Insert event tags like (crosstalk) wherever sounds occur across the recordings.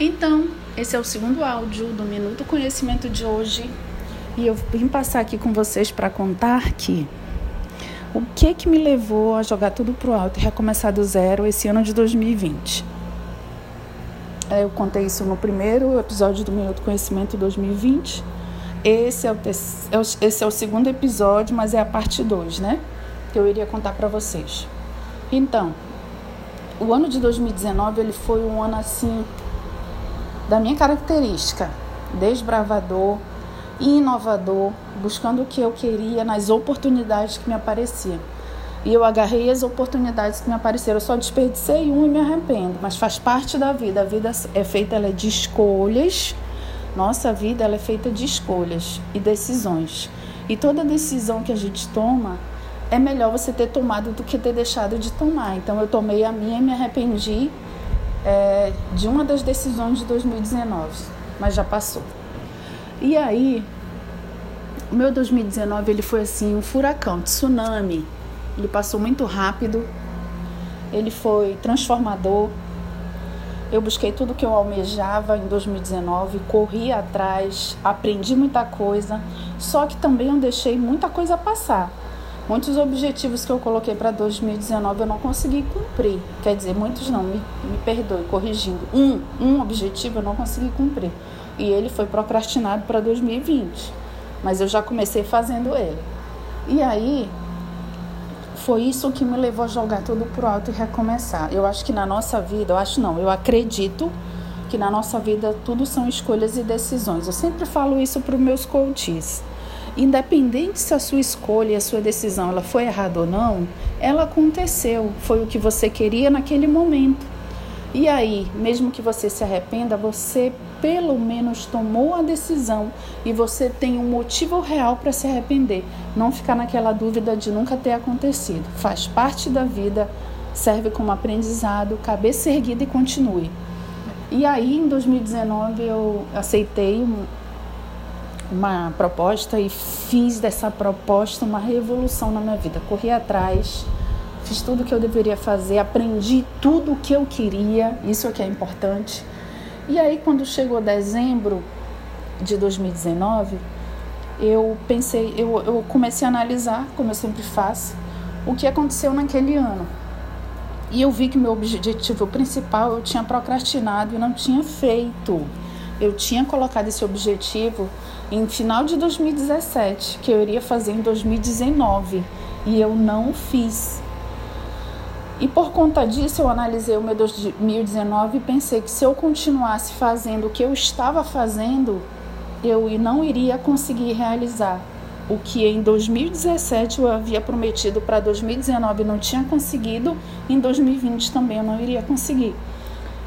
Então, esse é o segundo áudio do Minuto Conhecimento de hoje. E eu vim passar aqui com vocês para contar que o que que me levou a jogar tudo pro alto e recomeçar do zero esse ano de 2020. É, eu contei isso no primeiro episódio do Minuto Conhecimento 2020. Esse é o. É esse é o segundo episódio, mas é a parte 2, né? Que eu iria contar para vocês. Então, o ano de 2019 ele foi um ano assim da minha característica, desbravador, inovador, buscando o que eu queria nas oportunidades que me apareciam. E eu agarrei as oportunidades que me apareceram. Eu só desperdicei um e me arrependo, mas faz parte da vida. A vida é feita ela é de escolhas. Nossa vida ela é feita de escolhas e decisões. E toda decisão que a gente toma é melhor você ter tomado do que ter deixado de tomar. Então eu tomei a minha e me arrependi é, de uma das decisões de 2019, mas já passou. E aí, o meu 2019 ele foi assim um furacão, tsunami. Ele passou muito rápido. Ele foi transformador. Eu busquei tudo que eu almejava em 2019, corri atrás, aprendi muita coisa, só que também eu deixei muita coisa passar. Muitos objetivos que eu coloquei para 2019 eu não consegui cumprir. Quer dizer, muitos não, me, me perdoe, corrigindo. Um, um objetivo eu não consegui cumprir. E ele foi procrastinado para 2020. Mas eu já comecei fazendo ele. E aí, foi isso que me levou a jogar tudo pro alto e recomeçar. Eu acho que na nossa vida, eu acho não, eu acredito que na nossa vida tudo são escolhas e decisões. Eu sempre falo isso para os meus coaches independente se a sua escolha a sua decisão ela foi errada ou não, ela aconteceu, foi o que você queria naquele momento. E aí, mesmo que você se arrependa, você pelo menos tomou a decisão e você tem um motivo real para se arrepender. Não ficar naquela dúvida de nunca ter acontecido. Faz parte da vida, serve como aprendizado, cabeça erguida e continue. E aí, em 2019, eu aceitei uma proposta e fiz dessa proposta uma revolução na minha vida. Corri atrás, fiz tudo o que eu deveria fazer, aprendi tudo o que eu queria, isso é que é importante. E aí, quando chegou dezembro de 2019, eu pensei, eu, eu comecei a analisar, como eu sempre faço, o que aconteceu naquele ano. E eu vi que meu objetivo principal eu tinha procrastinado e não tinha feito. Eu tinha colocado esse objetivo em final de 2017, que eu iria fazer em 2019, e eu não fiz. E por conta disso, eu analisei o meu 2019 e pensei que se eu continuasse fazendo o que eu estava fazendo, eu não iria conseguir realizar. O que em 2017 eu havia prometido para 2019 não tinha conseguido, em 2020 também eu não iria conseguir.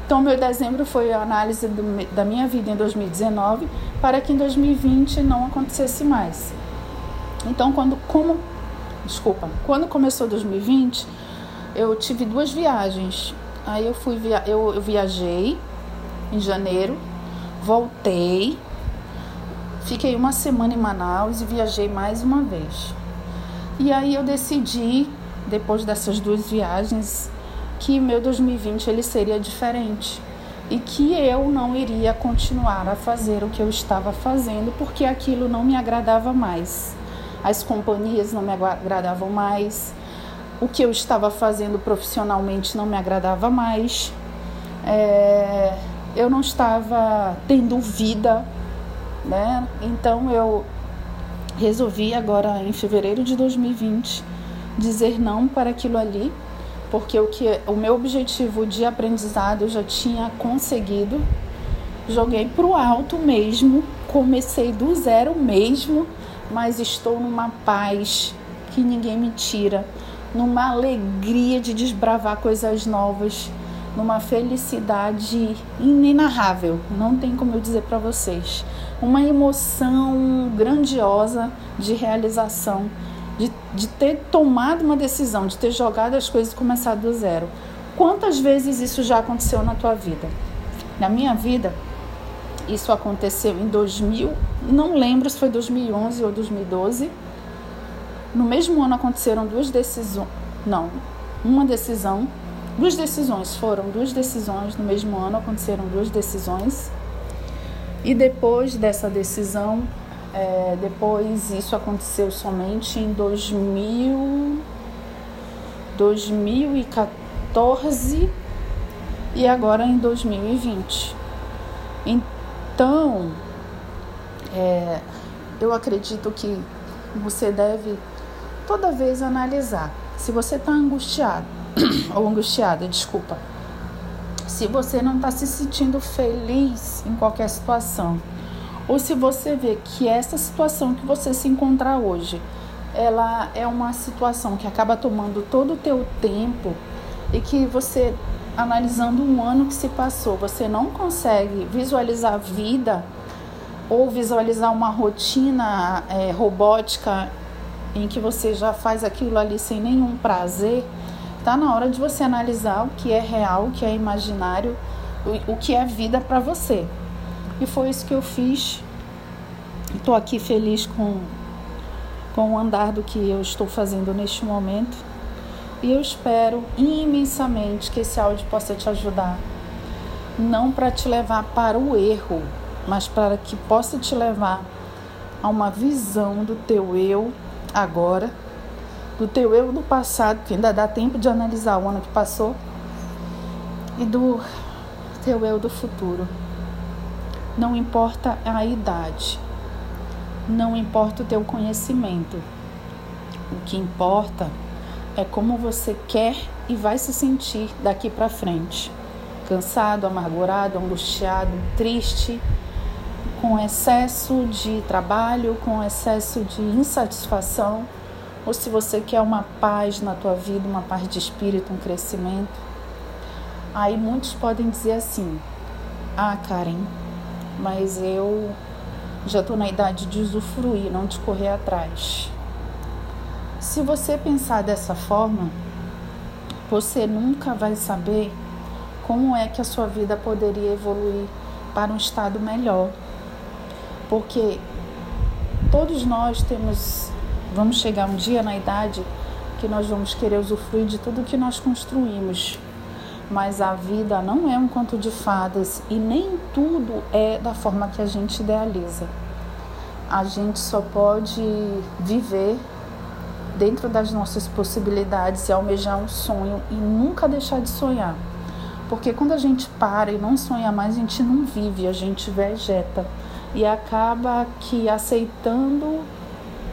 Então, meu dezembro foi a análise do, da minha vida em 2019 para que em 2020 não acontecesse mais. Então, quando como desculpa, quando começou 2020, eu tive duas viagens. Aí eu fui via, eu, eu viajei em janeiro, voltei, fiquei uma semana em Manaus e viajei mais uma vez. E aí eu decidi, depois dessas duas viagens, que meu 2020 ele seria diferente e que eu não iria continuar a fazer o que eu estava fazendo porque aquilo não me agradava mais. As companhias não me agradavam mais, o que eu estava fazendo profissionalmente não me agradava mais, é, eu não estava tendo vida, né? Então eu resolvi agora em fevereiro de 2020 dizer não para aquilo ali porque o que o meu objetivo de aprendizado eu já tinha conseguido. Joguei para o alto mesmo, comecei do zero mesmo, mas estou numa paz que ninguém me tira, numa alegria de desbravar coisas novas, numa felicidade inenarrável, não tem como eu dizer para vocês. Uma emoção grandiosa de realização de, de ter tomado uma decisão, de ter jogado as coisas e começado do zero. Quantas vezes isso já aconteceu na tua vida? Na minha vida, isso aconteceu em 2000, não lembro se foi 2011 ou 2012. No mesmo ano aconteceram duas decisões, não, uma decisão duas decisões. Foram duas decisões no mesmo ano, aconteceram duas decisões. E depois dessa decisão, é, depois isso aconteceu somente em 2000, 2014 e agora em 2020. Então, é, eu acredito que você deve toda vez analisar se você está angustiado (coughs) ou angustiada, desculpa. Se você não está se sentindo feliz em qualquer situação, ou se você vê que essa situação que você se encontrar hoje, ela é uma situação que acaba tomando todo o teu tempo e que você analisando um ano que se passou, você não consegue visualizar a vida ou visualizar uma rotina é, robótica em que você já faz aquilo ali sem nenhum prazer, tá na hora de você analisar o que é real, o que é imaginário, o, o que é vida para você. E foi isso que eu fiz. Estou aqui feliz com, com o andar do que eu estou fazendo neste momento. E eu espero imensamente que esse áudio possa te ajudar. Não para te levar para o erro, mas para que possa te levar a uma visão do teu eu agora, do teu eu do passado, que ainda dá tempo de analisar o ano que passou, e do teu eu do futuro. Não importa a idade, não importa o teu conhecimento. O que importa é como você quer e vai se sentir daqui para frente. Cansado, amargurado, angustiado, triste, com excesso de trabalho, com excesso de insatisfação, ou se você quer uma paz na tua vida, uma paz de espírito, um crescimento. Aí muitos podem dizer assim: "Ah, Karen, mas eu já estou na idade de usufruir, não de correr atrás". Se você pensar dessa forma, você nunca vai saber como é que a sua vida poderia evoluir para um estado melhor porque todos nós temos, vamos chegar um dia na idade que nós vamos querer usufruir de tudo que nós construímos. Mas a vida não é um conto de fadas e nem tudo é da forma que a gente idealiza. A gente só pode viver dentro das nossas possibilidades e almejar um sonho e nunca deixar de sonhar. Porque quando a gente para e não sonha mais, a gente não vive, a gente vegeta e acaba que aceitando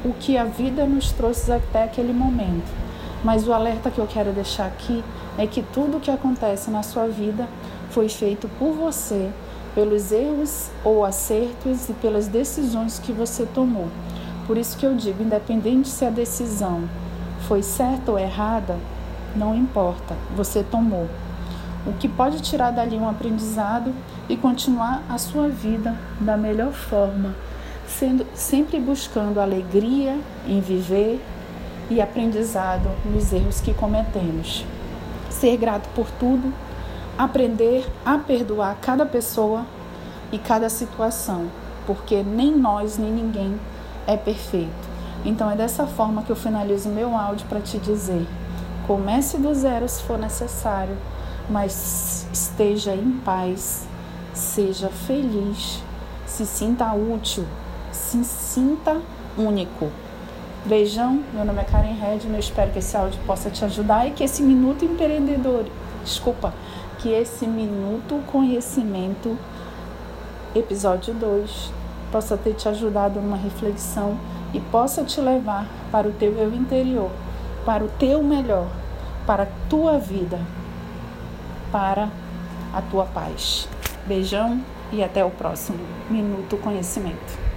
o que a vida nos trouxe até aquele momento. Mas o alerta que eu quero deixar aqui é que tudo o que acontece na sua vida foi feito por você, pelos erros ou acertos e pelas decisões que você tomou. Por isso que eu digo, independente se a decisão foi certa ou errada, não importa, você tomou o que pode tirar dali um aprendizado e continuar a sua vida da melhor forma, sendo sempre buscando alegria em viver e aprendizado nos erros que cometemos. Ser grato por tudo, aprender a perdoar cada pessoa e cada situação, porque nem nós nem ninguém é perfeito. Então é dessa forma que eu finalizo meu áudio para te dizer: comece do zero se for necessário mas esteja em paz, seja feliz, se sinta útil, se sinta único. Beijão, meu nome é Karen Red, eu espero que esse áudio possa te ajudar e que esse minuto empreendedor, desculpa, que esse minuto conhecimento, episódio 2, possa ter te ajudado numa reflexão e possa te levar para o teu eu interior, para o teu melhor, para a tua vida para a tua paz. Beijão e até o próximo Minuto Conhecimento.